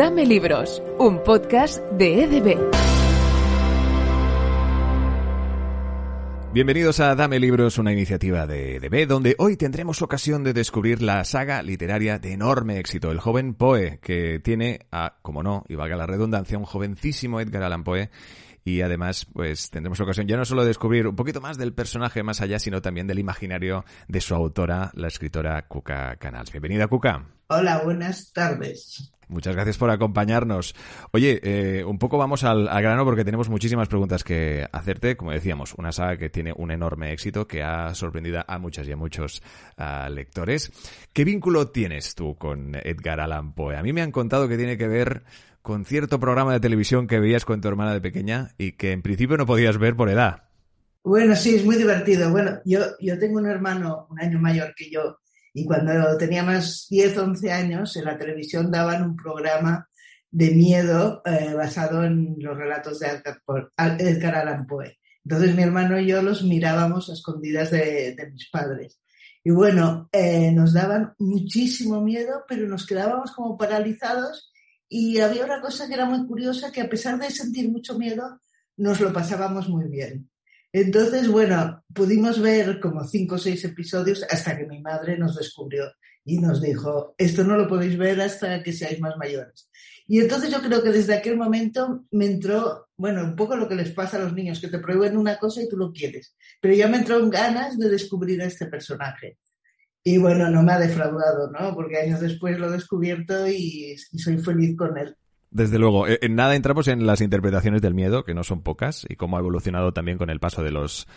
Dame Libros, un podcast de EDB. Bienvenidos a Dame Libros, una iniciativa de EDB, donde hoy tendremos ocasión de descubrir la saga literaria de enorme éxito, El joven Poe, que tiene a, como no, y valga la redundancia, un jovencísimo Edgar Allan Poe y además pues tendremos ocasión ya no solo de descubrir un poquito más del personaje más allá, sino también del imaginario de su autora, la escritora Cuca Canals. Bienvenida, Cuca. Hola, buenas tardes. Muchas gracias por acompañarnos. Oye, eh, un poco vamos al, grano porque tenemos muchísimas preguntas que hacerte. Como decíamos, una saga que tiene un enorme éxito, que ha sorprendido a muchas y a muchos lectores. ¿Qué vínculo tienes tú con Edgar Allan Poe? A mí me han contado que tiene que ver con cierto programa de televisión que veías con tu hermana de pequeña y que en principio no podías ver por edad. Bueno, sí, es muy divertido. Bueno, yo tengo un hermano un año mayor que yo y cuando tenía más 10, 11 años en la televisión daban un programa de miedo eh, basado en los relatos de Edgar Allan Poe. Entonces mi hermano y yo los mirábamos a escondidas de, mis padres. Y bueno, eh, nos daban muchísimo miedo, pero nos quedábamos como paralizados y había una cosa que era muy curiosa, que a pesar de sentir mucho miedo, nos lo pasábamos muy bien. Entonces, bueno, pudimos ver como cinco o seis episodios hasta que mi madre nos descubrió y nos dijo, esto no lo podéis ver hasta que seáis más mayores. Y entonces yo creo que desde aquel momento me entró, bueno, un poco lo que les pasa a los niños, que te prohíben una cosa y tú lo quieres, pero ya me entró en ganas de descubrir a este personaje. Y bueno, no me ha defraudado, ¿no? Porque años después lo he descubierto y, soy feliz con él. Desde luego, eh, en nada entramos en las interpretaciones del miedo, que no son pocas, y cómo ha evolucionado también con el paso de los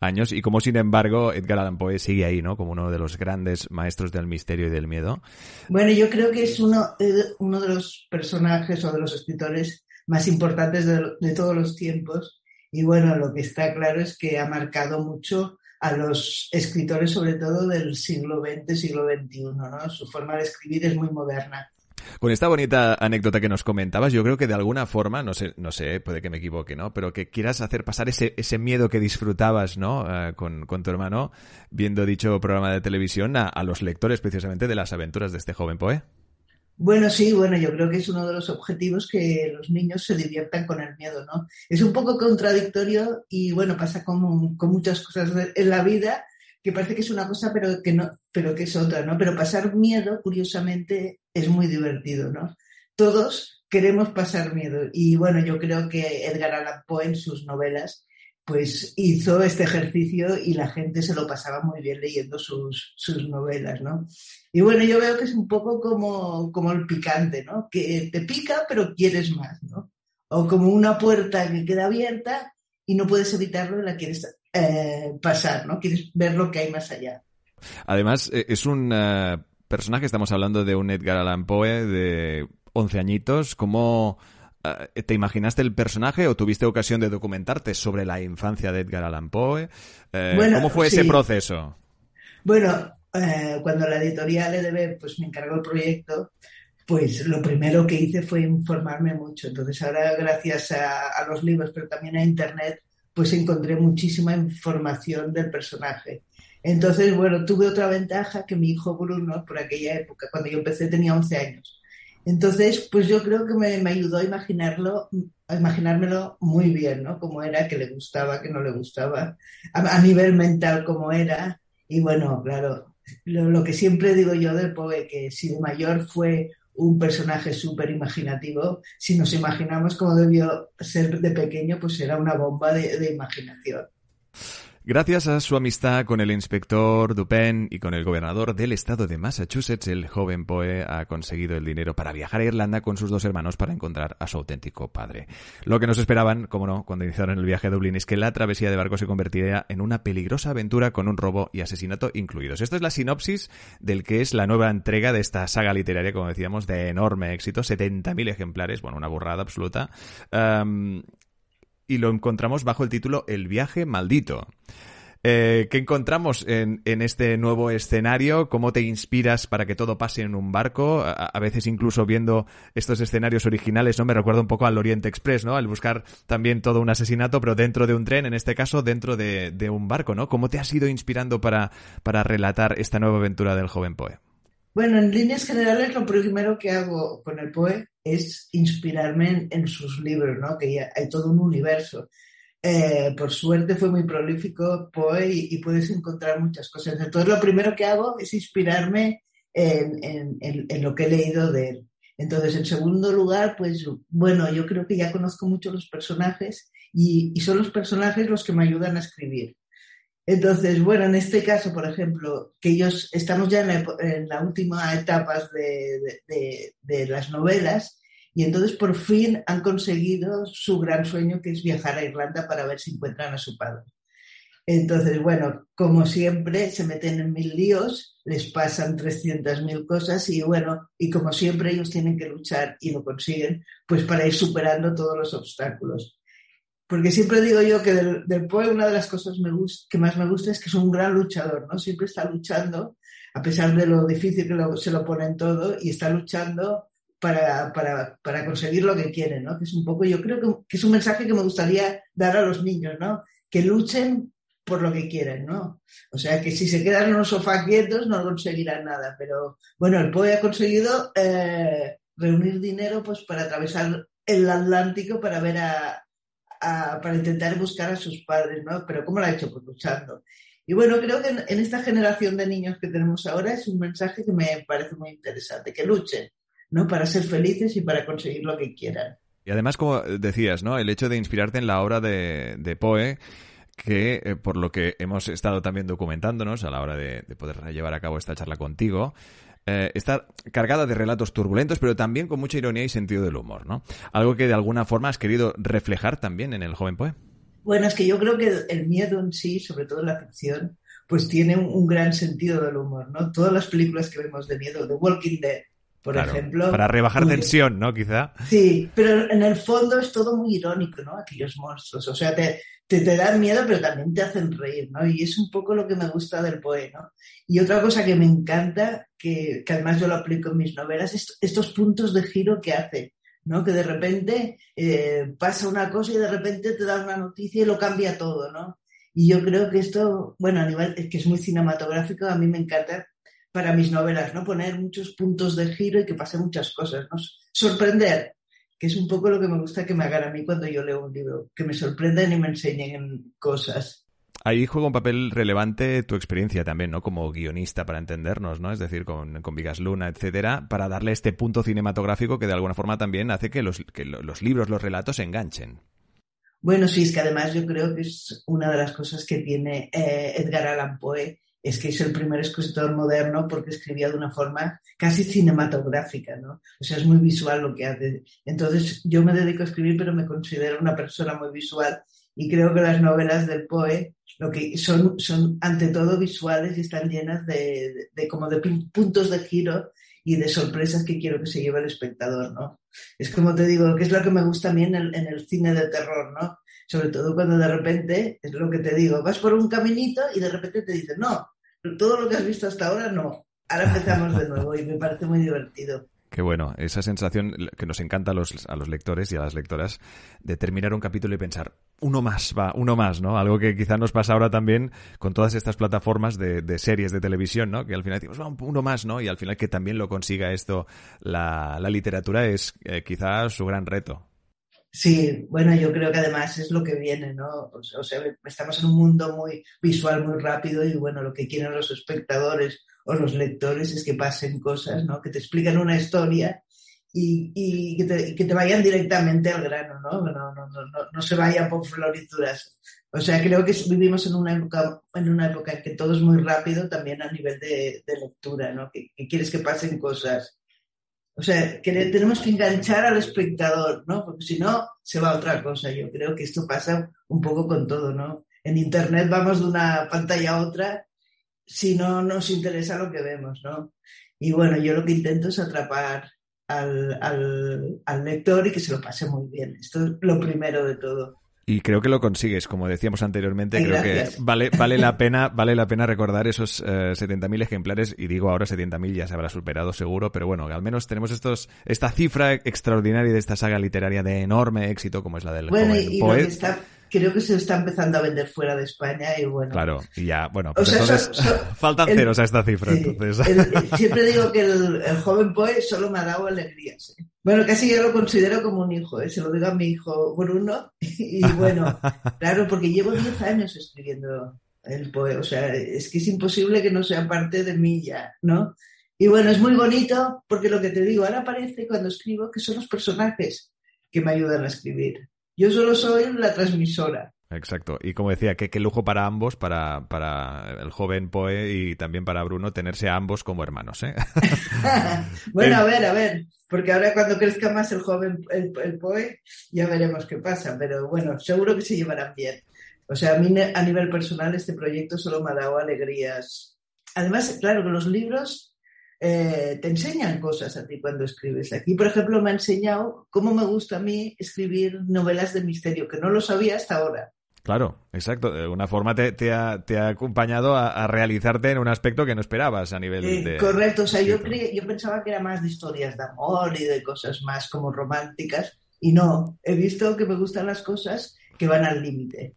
años, y cómo sin embargo Edgar Allan Poe sigue ahí, ¿no? Como uno de los grandes maestros del misterio y del miedo. Bueno, yo creo que es uno, eh, de los personajes o de los escritores más importantes de, de todos los tiempos, y bueno, lo que está claro es que ha marcado mucho a los escritores, sobre todo del siglo XX, siglo XXI. ¿no? Su forma de escribir es muy moderna. Con esta bonita anécdota que nos comentabas, yo creo que de alguna forma, no sé, no sé, puede que me equivoque, ¿no? Pero que quieras hacer pasar ese, ese miedo que disfrutabas, ¿no? Eh, con, tu hermano, viendo dicho programa de televisión a, a, los lectores precisamente de las aventuras de este joven poe. Bueno, sí, bueno, yo creo que es uno de los objetivos que los niños se diviertan con el miedo, ¿no? Es un poco contradictorio y bueno, pasa con, con muchas cosas en la vida que parece que es una cosa pero que no, pero que es otra, ¿no? Pero pasar miedo, curiosamente, es muy divertido, ¿no? Todos queremos pasar miedo y bueno, yo creo que Edgar Allan Poe en sus novelas pues hizo este ejercicio y la gente se lo pasaba muy bien leyendo sus, sus novelas, ¿no? Y bueno, yo veo que es un poco como, como el picante, ¿no? Que te pica pero quieres más, ¿no? O como una puerta que queda abierta y no puedes evitarlo y la quieres eh, pasar, ¿no? Quieres ver lo que hay más allá. Además, e, es un eh, personaje, estamos hablando de un Edgar Allan Poe de 11 añitos, ¿cómo eh, ¿Te imaginaste el personaje o tuviste ocasión de documentarte sobre la infancia de Edgar Allan Poe? Eh, ¿Cómo fue ese proceso? Bueno, eh, cuando la editorial EDB pues, me encargó el proyecto, pues lo primero que hice fue informarme mucho. Entonces ahora gracias a, los libros, pero también a Internet, pues encontré muchísima información del personaje. Entonces, bueno, tuve otra ventaja que mi hijo Bruno, por aquella época, cuando yo empecé, tenía 11 años. Entonces, pues yo creo que me, ayudó a imaginarlo, a imaginármelo muy bien, ¿no? Cómo era, que le gustaba, que no le gustaba, a, nivel mental cómo era. Y bueno, claro, lo, que siempre digo yo del Poe, que si de mayor fue un personaje súper imaginativo, si nos imaginamos cómo debió ser de pequeño, pues era una bomba de imaginación. Gracias a su amistad con el inspector Dupin y con el gobernador del estado de Massachusetts, el joven Poe ha conseguido el dinero para viajar a Irlanda con sus dos hermanos para encontrar a su auténtico padre. Lo que nos esperaban, como no, cuando iniciaron el viaje a Dublín es que la travesía de barco se convertiría en una peligrosa aventura con un robo y asesinato incluidos. Esto es la sinopsis del que es la nueva entrega de esta saga literaria, como decíamos, de enorme éxito, 70.000 ejemplares, bueno, una burrada absoluta y lo encontramos bajo el título El viaje maldito. Eh, ¿Qué encontramos en, este nuevo escenario? ¿Cómo te inspiras para que todo pase en un barco? A, veces incluso viendo estos escenarios originales, ¿no? Me recuerda un poco al Oriente Express, ¿no? Al buscar también todo un asesinato, pero dentro de un tren, en este caso dentro de, de un barco, ¿no? ¿Cómo te has ido inspirando para, para relatar esta nueva aventura del joven Poe? Bueno, en líneas generales lo primero que hago con el POE es inspirarme en, sus libros, ¿no? Que hay todo un universo. Eh, por suerte fue muy prolífico Poe y, puedes encontrar muchas cosas. Entonces lo primero que hago es inspirarme en, lo que he leído de él. Entonces, en segundo lugar, pues bueno, yo creo que ya conozco mucho los personajes y son los personajes los que me ayudan a escribir. Entonces, bueno, en este caso, por ejemplo, que ellos estamos ya en la, última etapa de, de, las novelas y entonces por fin han conseguido su gran sueño que es viajar a Irlanda para ver si encuentran a su padre. Entonces, bueno, como siempre, se meten en mil líos, les pasan 300.000 cosas y bueno, y como siempre ellos tienen que luchar y lo consiguen, pues para ir superando todos los obstáculos. Porque siempre digo yo que del, del Poe una de las cosas que más me gusta es que es un gran luchador, ¿no? Siempre está luchando, a pesar de lo difícil que se lo ponen todo, y está luchando para, para, para, conseguir lo que quiere, ¿no? Que es un poco, yo creo que, es un mensaje que me gustaría dar a los niños, ¿no? Que luchen por lo que quieren, ¿no? O sea, que si se quedan en un sofá quietos no conseguirán nada, pero bueno, el POE ha conseguido eh, reunir dinero pues para atravesar el Atlántico para ver a, para intentar buscar a sus padres, ¿no? Pero ¿cómo lo ha hecho? Pues luchando. Y bueno, creo que en, esta generación de niños que tenemos ahora es un mensaje que me parece muy interesante, que luchen, ¿no? Para ser felices y para conseguir lo que quieran. Y además, como decías, ¿no? El hecho de inspirarte en la obra de, de Poe, que eh, por lo que hemos estado también documentándonos a la hora de, de poder llevar a cabo esta charla contigo, eh, está cargada de relatos turbulentos, pero también con mucha ironía y sentido del humor, ¿no? Algo que de alguna forma has querido reflejar también en el joven Poe. Bueno, es que yo creo que el miedo en sí, sobre todo en la ficción, pues tiene un, gran sentido del humor, ¿no? Todas las películas que vemos de miedo, The Walking Dead, por ejemplo. Para rebajar tensión, ¿no? Quizá. Sí, pero en el fondo es todo muy irónico, ¿no? Aquellos monstruos. O sea, te, te, te, dan miedo, pero también te hacen reír, ¿no? Y es un poco lo que me gusta del poema, ¿no? Y otra cosa que me encanta, que, que además yo lo aplico en mis novelas, es estos puntos de giro que hace, ¿no? Que de repente eh, pasa una cosa y de repente te da una noticia y lo cambia todo, ¿no? Y yo creo que esto, bueno, a nivel, que es muy cinematográfico, a mí me encanta para mis novelas, ¿no? Poner muchos puntos de giro y que pasen muchas cosas, ¿no? Sorprender, que es un poco lo que me gusta que me hagan a mí cuando yo leo un libro, que me sorprendan y me enseñen cosas. Ahí juega un papel relevante tu experiencia también, ¿no? Como guionista, para entendernos, ¿no? Es decir, con, con Vigas Luna, etcétera, para darle este punto cinematográfico que de alguna forma también hace que los, que los libros, los relatos se enganchen. Bueno, sí, es que además yo creo que es una de las cosas que tiene eh, Edgar Allan Poe, es que es el primer escritor moderno porque escribía de una forma casi cinematográfica, ¿no? O sea, es muy visual lo que hace. Entonces, yo me dedico a escribir, pero me considero una persona muy visual y creo que las novelas del Poe lo que son, son ante todo visuales y están llenas de, como de puntos de giro y de sorpresas que quiero que se lleve el espectador, ¿no? Es como te digo, que es lo que me gusta a mí en el, en el cine de terror, ¿no? Sobre todo cuando de repente, es lo que te digo, vas por un caminito y de repente te dicen, no, todo lo que has visto hasta ahora no. Ahora empezamos de nuevo y me parece muy divertido. Qué bueno, esa sensación que nos encanta a los, a los lectores y a las lectoras de terminar un capítulo y pensar, uno más, va, uno más, ¿no? Algo que quizá nos pasa ahora también con todas estas plataformas de, de series de televisión, ¿no? Que al final decimos, va, uno más, ¿no? Y al final que también lo consiga esto la, la literatura es eh, quizá su gran reto. Sí, bueno, yo creo que además es lo que viene, ¿no? O sea, estamos en un mundo muy visual, muy rápido y bueno, lo que quieren los espectadores o los lectores es que pasen cosas, ¿no? Que te expliquen una historia y, que, te, vayan directamente al grano, ¿no? No, no, no, no, se vayan por florituras. O sea, creo que vivimos en una época en una época que todo es muy rápido también a nivel de, de lectura, ¿no? Que, que quieres que pasen cosas o sea, que tenemos que enganchar al espectador, ¿no? Porque si no, se va a otra cosa. Yo creo que esto pasa un poco con todo, ¿no? En Internet vamos de una pantalla a otra si no nos interesa lo que vemos, ¿no? Y bueno, yo lo que intento es atrapar al, al, al lector y que se lo pase muy bien. Esto es lo primero de todo. Y creo que lo consigues, como decíamos anteriormente, creo que vale, vale la pena, vale la pena recordar esos eh, 70.000 ejemplares, y digo ahora 70.000 ya se habrá superado seguro, pero bueno, al menos tenemos estos, esta cifra extraordinaria de esta saga literaria de enorme éxito como es la del bueno, y, Lo que está, creo que se está empezando a vender fuera de España y bueno. Claro, y ya, bueno, pues entonces faltan ceros a esta cifra. entonces. siempre digo que el, joven Poe solo me ha dado alegrías. ¿eh? Bueno, casi yo lo considero como un hijo, ¿eh? se lo digo a mi hijo Bruno. Y bueno, claro, porque llevo 10 años escribiendo el Poe, o sea, es que es imposible que no sea parte de mí ya, ¿no? Y bueno, es muy bonito porque lo que te digo, ahora parece cuando escribo que son los personajes que me ayudan a escribir. Yo solo soy la transmisora. Exacto. Y como decía, qué, lujo para ambos, para, para, el joven Poe y también para Bruno, tenerse a ambos como hermanos. ¿eh? bueno, a ver, a ver, porque ahora cuando crezca más el joven, el, el, Poe, ya veremos qué pasa, pero bueno, seguro que se llevarán bien. O sea, a mí a nivel personal este proyecto solo me ha dado alegrías. Además, claro que los libros eh, te enseñan cosas a ti cuando escribes. Aquí, por ejemplo, me ha enseñado cómo me gusta a mí escribir novelas de misterio, que no lo sabía hasta ahora. Claro, exacto. De alguna forma te, ha, acompañado a, realizarte en un aspecto que no esperabas a nivel eh, de... Correcto, o sea, yo, yo pensaba que era más de historias de amor y de cosas más como románticas, y no, he visto que me gustan las cosas que van al límite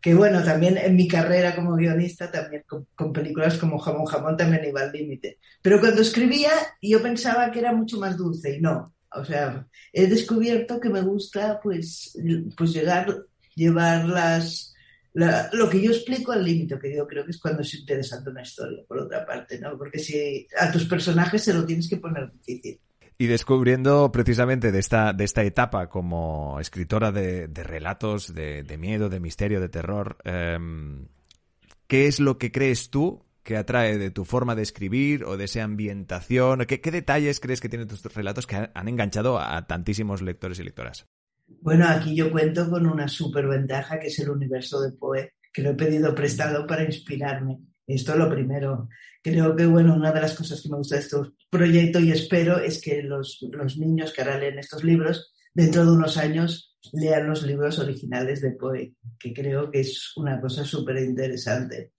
que bueno, también en mi carrera como guionista, también con, películas como Jamón Jamón también iba al límite. Pero cuando escribía yo pensaba que era mucho más dulce y no. O sea, he descubierto que me gusta pues, pues llegar, llevar las, lo que yo explico al límite, que yo creo que es cuando es interesante una historia, por otra parte, ¿no? Porque si a tus personajes se lo tienes que poner difícil. Y descubriendo precisamente de esta, de esta etapa como escritora de, relatos de, miedo, de misterio, de terror, em, ¿qué es lo que crees tú que atrae de tu forma de escribir o de esa ambientación? ¿Qué, detalles crees que tienen tus relatos que han, enganchado a tantísimos lectores y lectoras? Bueno, aquí yo cuento con una superventaja que es el universo de Poe, que lo he pedido prestado para inspirarme. Esto es lo primero. Creo que, bueno, una de las cosas que me gusta de este proyecto y espero es que los, los niños que ahora leen estos libros, dentro de unos años, lean los libros originales de Poe, que creo que es una cosa súper interesante.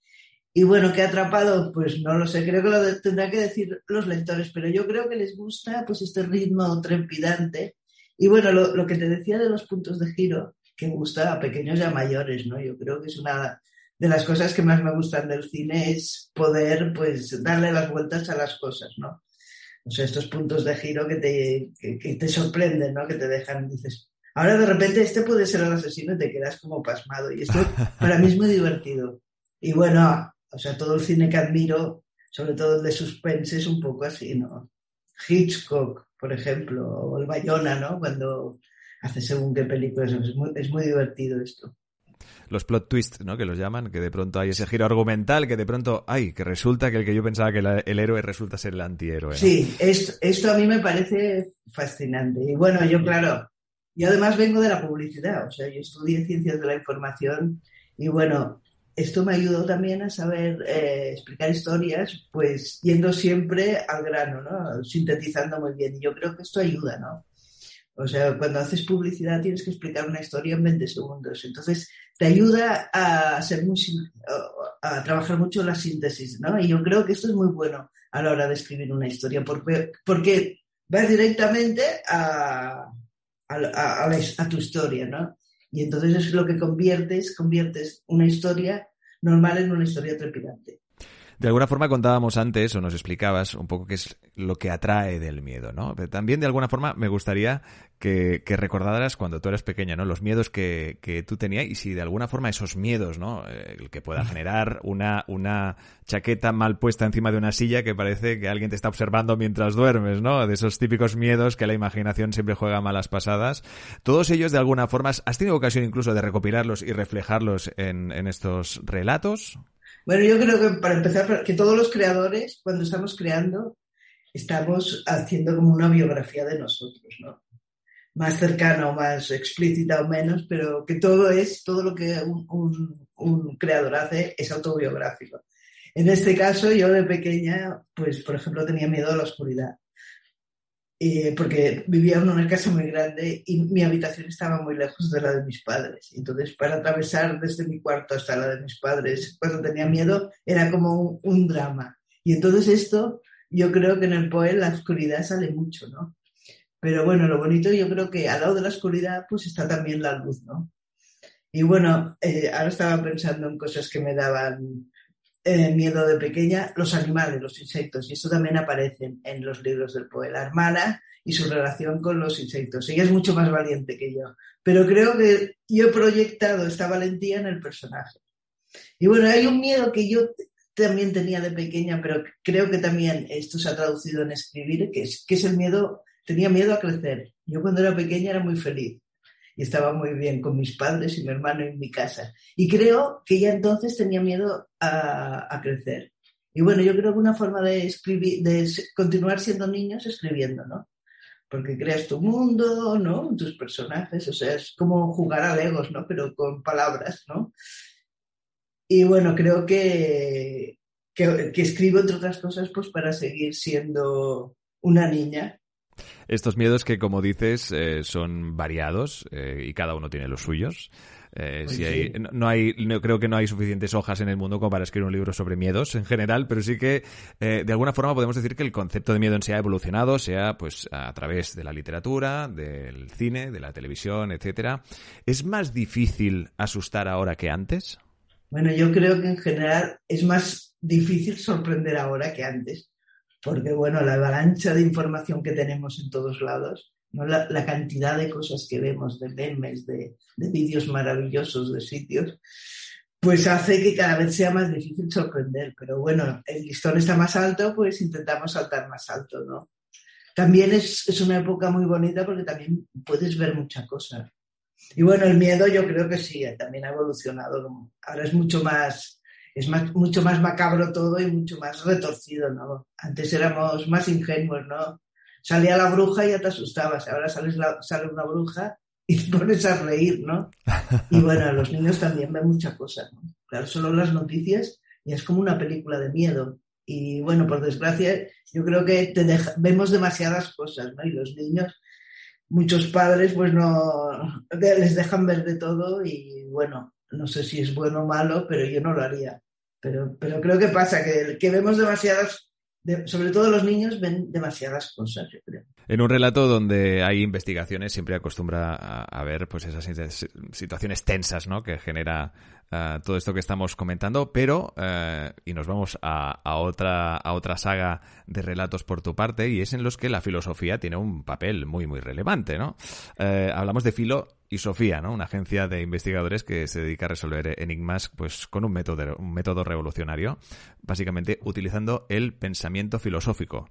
Y bueno, ¿qué ha atrapado? Pues no lo sé, creo que lo tendrán que decir los lectores, pero yo creo que les gusta pues este ritmo trepidante. Y bueno, lo, lo que te decía de los puntos de giro, que gusta a pequeños y a mayores, ¿no? Yo creo que es una de las cosas que más me gustan del cine es poder pues darle las vueltas a las cosas, ¿no? O sea, estos puntos de giro que te, que, te sorprenden, ¿no? Que te dejan, dices, ahora de repente este puede ser el asesino y te quedas como pasmado. Y esto para mí es muy divertido. Y bueno, o sea, todo el cine que admiro, sobre todo el de suspense, es un poco así, ¿no? Hitchcock, por ejemplo, o el Bayona, ¿no? Cuando hace según qué películas. Es muy, es muy divertido esto los plot twists, ¿no? Que los llaman, que de pronto hay ese giro argumental, que de pronto, ay, que resulta que el que yo pensaba que el héroe resulta ser el antihéroe. Sí, esto, esto a mí me parece fascinante. Y bueno, yo claro, yo además vengo de la publicidad, o sea, yo estudié ciencias de la información y bueno, esto me ayudó también a saber eh, explicar historias, pues yendo siempre al grano, ¿no? Sintetizando muy bien. Y yo creo que esto ayuda, ¿no? O sea, cuando haces publicidad tienes que explicar una historia en 20 segundos. Entonces, te ayuda a, ser muy, a trabajar mucho la síntesis, ¿no? Y yo creo que esto es muy bueno a la hora de escribir una historia, porque, porque vas directamente a, a, a, tu historia, ¿no? Y entonces es lo que conviertes, conviertes una historia normal en una historia trepidante. De alguna forma contábamos antes o nos explicabas un poco qué es lo que atrae del miedo, ¿no? Pero también de alguna forma me gustaría que, recordaras cuando tú eras pequeña, ¿no? Los miedos que, que, tú tenías y si de alguna forma esos miedos, ¿no? Eh, el que pueda generar una, una chaqueta mal puesta encima de una silla que parece que alguien te está observando mientras duermes, ¿no? De esos típicos miedos que la imaginación siempre juega malas pasadas. Todos ellos de alguna forma, ¿has tenido ocasión incluso de recopilarlos y reflejarlos en, en estos relatos? Bueno, yo creo que para empezar, que todos los creadores, cuando estamos creando, estamos haciendo como una biografía de nosotros, ¿no? Más cercana o más explícita o menos, pero que todo es, todo lo que un, creador hace es autobiográfico. En este caso, yo de pequeña, pues, por ejemplo, tenía miedo a la oscuridad. Eh, porque vivía en una casa muy grande y mi habitación estaba muy lejos de la de mis padres. Entonces, para atravesar desde mi cuarto hasta la de mis padres, cuando tenía miedo, era como un, drama. Y entonces esto, yo creo que en el poema la oscuridad sale mucho, ¿no? Pero bueno, lo bonito yo creo que al lado de la oscuridad, pues está también la luz, ¿no? Y bueno, eh, ahora estaba pensando en cosas que me daban miedo de pequeña, los animales, los insectos, y eso también aparece en los libros del poeta. Hermana y su relación con los insectos. Ella es mucho más valiente que yo, pero creo que yo he proyectado esta valentía en el personaje. Y bueno, hay un miedo que yo también tenía de pequeña, pero creo que también esto se ha traducido en escribir, que es, que es el miedo, tenía miedo a crecer. Yo cuando era pequeña era muy feliz y estaba muy bien con mis padres y mi hermano en mi casa. Y creo que ya entonces tenía miedo a, crecer. Y bueno, yo creo que una forma de escribir, de continuar siendo niño es escribiendo, ¿no? Porque creas tu mundo, ¿no? Tus personajes, o sea, es como jugar a Legos, ¿no? Pero con palabras, ¿no? Y bueno, creo que, que, escribo, entre otras cosas, pues para seguir siendo una niña. Estos miedos que, como dices, eh, son variados eh, y cada uno tiene los suyos. Eh, si hay, no, hay, no, creo que no hay suficientes hojas en el mundo como para escribir un libro sobre miedos en general, pero sí que de alguna forma podemos decir que el concepto de miedo en sí ha evolucionado, sea pues a través de la literatura, del cine, de la televisión, etcétera. ¿Es más difícil asustar ahora que antes? Bueno, yo creo que en general es más difícil sorprender ahora que antes, porque bueno, la avalancha de información que tenemos en todos lados, ¿no? la, cantidad de cosas que vemos, de memes, de, de vídeos maravillosos de sitios, pues hace que cada vez sea más difícil sorprender. Pero bueno, el listón está más alto, pues intentamos saltar más alto, ¿no? También es, es una época muy bonita porque también puedes ver muchas cosas. Y bueno, el miedo yo creo que sí, eh, también ha evolucionado. Ahora es mucho más, es mucho más macabro todo y mucho más retorcido, ¿no? Antes éramos más ingenuos, ¿no? Salía la bruja y ya te asustabas. Ahora sales sale una bruja y te pones a reír, ¿no? Y bueno, los niños también ven mucha cosa, ¿no? Claro, solo las noticias y es como una película de miedo. Y bueno, por desgracia, yo creo que te vemos demasiadas cosas, ¿no? Y los niños muchos padres pues no les dejan ver de todo y bueno, no sé si es bueno o malo, pero yo no lo haría. Pero, pero creo que pasa, que, que vemos demasiadas, sobre todo los niños ven demasiadas cosas, yo. En un relato donde hay investigaciones siempre acostumbra a, ver pues esas situaciones tensas ¿no? que genera eh, todo esto que estamos comentando, pero eh, y nos vamos a, otra a otra saga de relatos por tu parte y es en los que la filosofía tiene un papel muy muy relevante, ¿no? Eh, hablamos de filo y Sofía, ¿no? Una agencia de investigadores que se dedica a resolver enigmas pues con un método un método revolucionario, básicamente utilizando el pensamiento filosófico.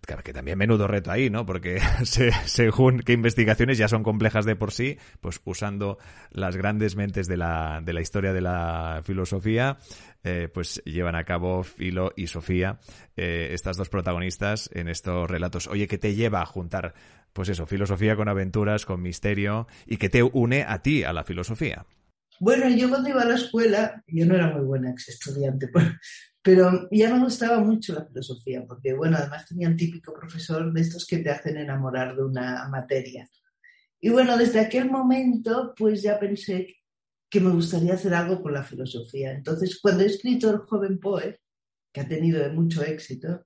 Claro, que también menudo reto ahí, ¿no? Porque según qué investigaciones ya son complejas de por sí, pues usando las grandes mentes de la, de la historia de la filosofía, eh, pues llevan a cabo Filo y Sofía, eh, estas dos protagonistas en estos relatos. Oye, ¿qué te lleva a juntar, pues eso, filosofía con aventuras, con misterio, y que te une a ti, a la filosofía? Bueno, yo cuando iba a la escuela, yo no era muy buena ex estudiante, pero ya me gustaba mucho la filosofía, porque bueno, además tenía un típico profesor de estos que te hacen enamorar de una materia. Y bueno, desde aquel momento pues ya pensé que me gustaría hacer algo con la filosofía. Entonces, cuando he escrito El joven Poe, que ha tenido mucho éxito,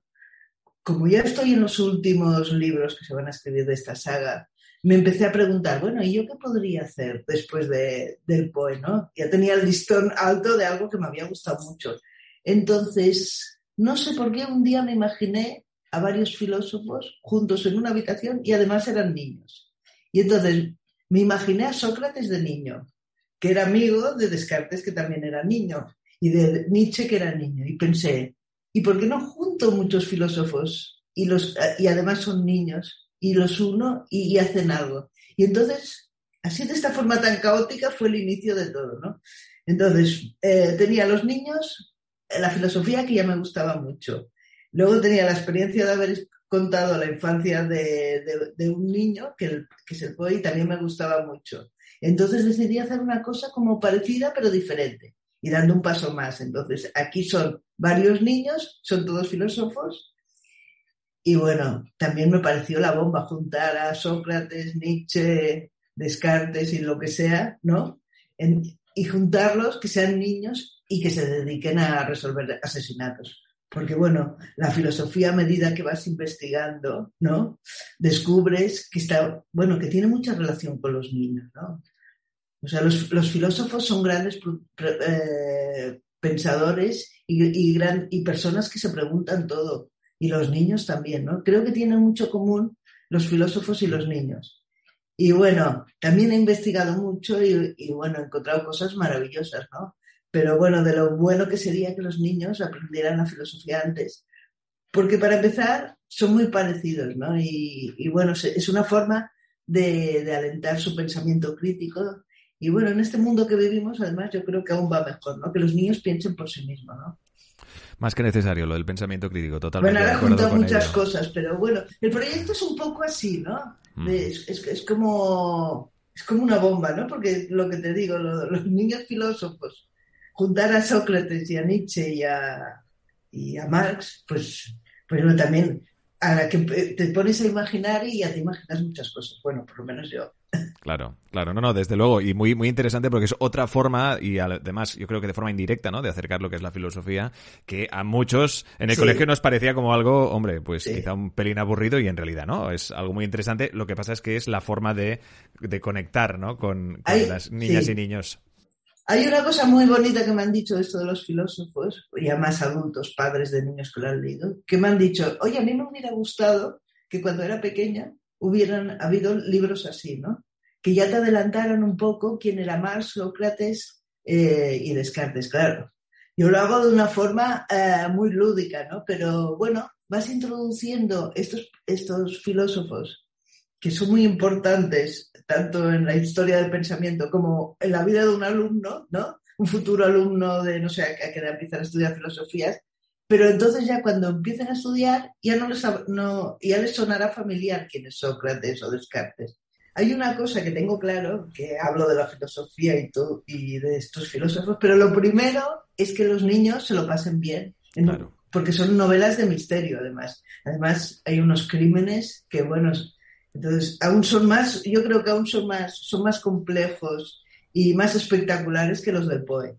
como ya estoy en los últimos libros que se van a escribir de esta saga, me empecé a preguntar, bueno, ¿y yo qué podría hacer después de, del Poe? Ya tenía el listón alto de algo que me había gustado mucho. Entonces, no sé por qué un día me imaginé a varios filósofos juntos en una habitación y además eran niños. Y entonces me imaginé a Sócrates de niño, que era amigo de Descartes, que también era niño, y de Nietzsche, que era niño. Y pensé, ¿y por qué no junto muchos filósofos y, los, y además son niños y los uno y, hacen algo? Y entonces, así de esta forma tan caótica fue el inicio de todo, ¿no? Entonces, eh, tenía los niños, la filosofía que ya me gustaba mucho. Luego tenía la experiencia de haber contado la infancia de, un niño, que, que es el Poe, y también me gustaba mucho. Entonces decidí hacer una cosa como parecida pero diferente y dando un paso más. Entonces aquí son varios niños, son todos filósofos y bueno, también me pareció la bomba juntar a Sócrates, Nietzsche, Descartes y lo que sea, ¿no? y juntarlos, que sean niños y que se dediquen a resolver asesinatos. Porque, bueno, la filosofía a medida que vas investigando, ¿no? Descubres que está, bueno, que tiene mucha relación con los niños, ¿no? O sea, los, filósofos son grandes eh, pensadores y, y, personas que se preguntan todo. Y los niños también, ¿no? Creo que tienen mucho común los filósofos y los niños. Y bueno, también he investigado mucho y, bueno, he encontrado cosas maravillosas, ¿no? Pero bueno, de lo bueno que sería que los niños aprendieran la filosofía antes. Porque para empezar, son muy parecidos, ¿no? Y, bueno, es una forma de, alentar su pensamiento crítico. Y bueno, en este mundo que vivimos, además, yo creo que aún va mejor, ¿no? Que los niños piensen por sí mismos, ¿no? Más que necesario lo del pensamiento crítico, totalmente. Bueno, ahora junto muchas ello. cosas, pero bueno, el proyecto es un poco así, ¿no? Mm. Es, es, es, como, es como una bomba, ¿no? Porque lo que te digo, lo, los niños filósofos, juntar a Sócrates y a Nietzsche y a, y a Marx, pues, pues bueno, también a la que te pones a imaginar y ya te imaginas muchas cosas. Bueno, por lo menos yo. Claro, claro, no, no, desde luego, y muy, muy interesante porque es otra forma, y además yo creo que de forma indirecta, ¿no? De acercar lo que es la filosofía, que a muchos en el sí. colegio nos parecía como algo, hombre, pues sí. quizá un pelín aburrido y en realidad, ¿no? Es algo muy interesante. Lo que pasa es que es la forma de, de conectar, ¿no? Con, con Ay, las niñas sí. y niños. Hay una cosa muy bonita que me han dicho esto de los filósofos, ya más adultos, padres de niños que lo han leído, que me han dicho, oye, a mí me hubiera gustado que cuando era pequeña hubieran habido libros así, ¿no? Que ya te adelantaran un poco quién era Marx, Sócrates eh, y Descartes, claro. Yo lo hago de una forma eh, muy lúdica, ¿no? Pero bueno, vas introduciendo estos, estos filósofos que son muy importantes tanto en la historia del pensamiento como en la vida de un alumno, ¿no? Un futuro alumno de, no sé, que quiera empezar a estudiar filosofías, pero entonces ya cuando empiecen a estudiar ya no les, no, ya les sonará familiar quién es Sócrates o Descartes. Hay una cosa que tengo claro, que hablo de la filosofía y, todo, y de estos filósofos, pero lo primero es que los niños se lo pasen bien, claro. porque son novelas de misterio además. Además hay unos crímenes que, bueno, entonces, aún son más, yo creo que aún son más, son más complejos y más espectaculares que los del POE.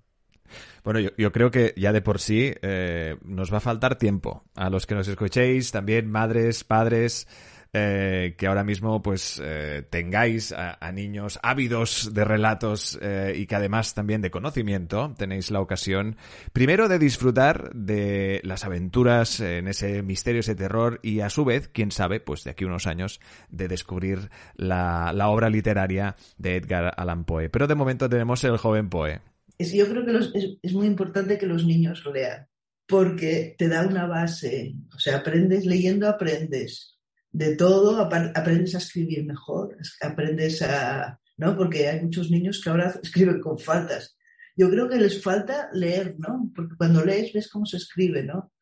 Bueno, yo, yo, creo que ya de por sí eh, nos va a faltar tiempo. A los que nos escuchéis, también madres, padres, eh, que ahora mismo pues eh, tengáis a, niños ávidos de relatos eh, y que además también de conocimiento tenéis la ocasión primero de disfrutar de las aventuras en ese misterio, ese terror y a su vez, quién sabe, pues de aquí unos años de descubrir la, la obra literaria de Edgar Allan Poe. Pero de momento tenemos el joven Poe. Yo creo que es, es muy importante que los niños lean porque te da una base, o sea, aprendes leyendo, aprendes de todo, aprendes a escribir mejor, aprendes a, ¿no? Porque hay muchos niños que ahora escriben con faltas. Yo creo que les falta leer, ¿no? Porque cuando lees ves cómo se escribe, ¿no?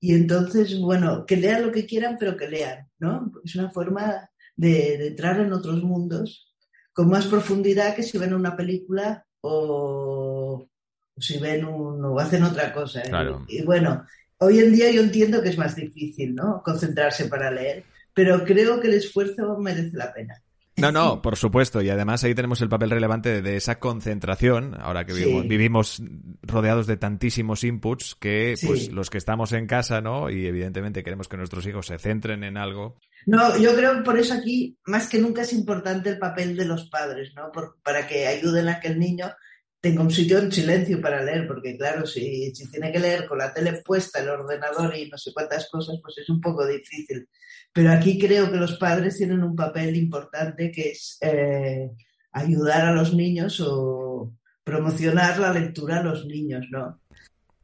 Y entonces, bueno, que lean lo que quieran, pero que lean, ¿no? Es una forma de, de entrar en otros mundos con más profundidad que si ven una película o, si ven un, o hacen otra cosa. ¿eh? Claro. Y, y bueno, hoy en día yo entiendo que es más difícil, ¿no? Concentrarse para leer pero creo que el esfuerzo merece la pena. No, no, por supuesto. Y además ahí tenemos el papel relevante de esa concentración, ahora que vivimos, rodeados de tantísimos inputs, que sí. pues los que estamos en casa, ¿no? Y evidentemente queremos que nuestros hijos se centren en algo. No, yo creo que por eso aquí más que nunca es importante el papel de los padres, ¿no? Por, para que ayuden a que el niño tenga un sitio en silencio para leer, porque claro, si, si tiene que leer con la tele puesta, el ordenador y no sé cuántas cosas, pues es un poco difícil. Pero aquí creo que los padres tienen un papel importante que es eh, ayudar a los niños o promocionar la lectura a los niños, ¿no?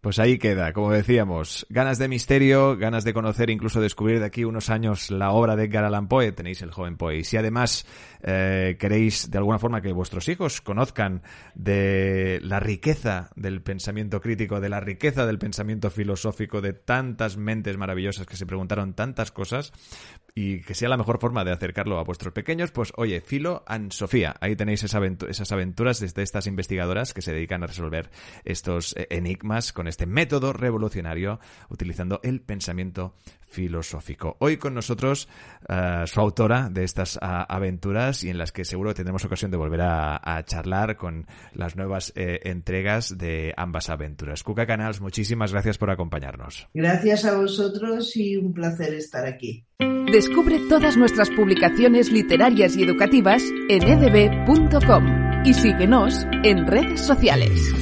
Pues ahí queda, como decíamos, ganas de misterio, ganas de conocer, incluso descubrir de aquí unos años la obra de Edgar Allan Poe, tenéis el joven Poe. Y si además eh, queréis de alguna forma que vuestros hijos conozcan de la riqueza del pensamiento crítico, de la riqueza del pensamiento filosófico, de tantas mentes maravillosas que se preguntaron tantas cosas, y que sea la mejor forma de acercarlo a vuestros pequeños, pues oye, Filo and Sofía, ahí tenéis esa aventu esas aventuras desde estas investigadoras que se dedican a resolver estos eh, enigmas con este método revolucionario utilizando el pensamiento filosófico. Hoy con nosotros uh, su autora de estas uh, aventuras y en las que seguro tendremos ocasión de volver a, a charlar con las nuevas eh, entregas de ambas aventuras. Cuca Canals, muchísimas gracias por acompañarnos. Gracias a vosotros y un placer estar aquí. Descubre todas nuestras publicaciones literarias y educativas en edb.com. y síguenos en redes sociales.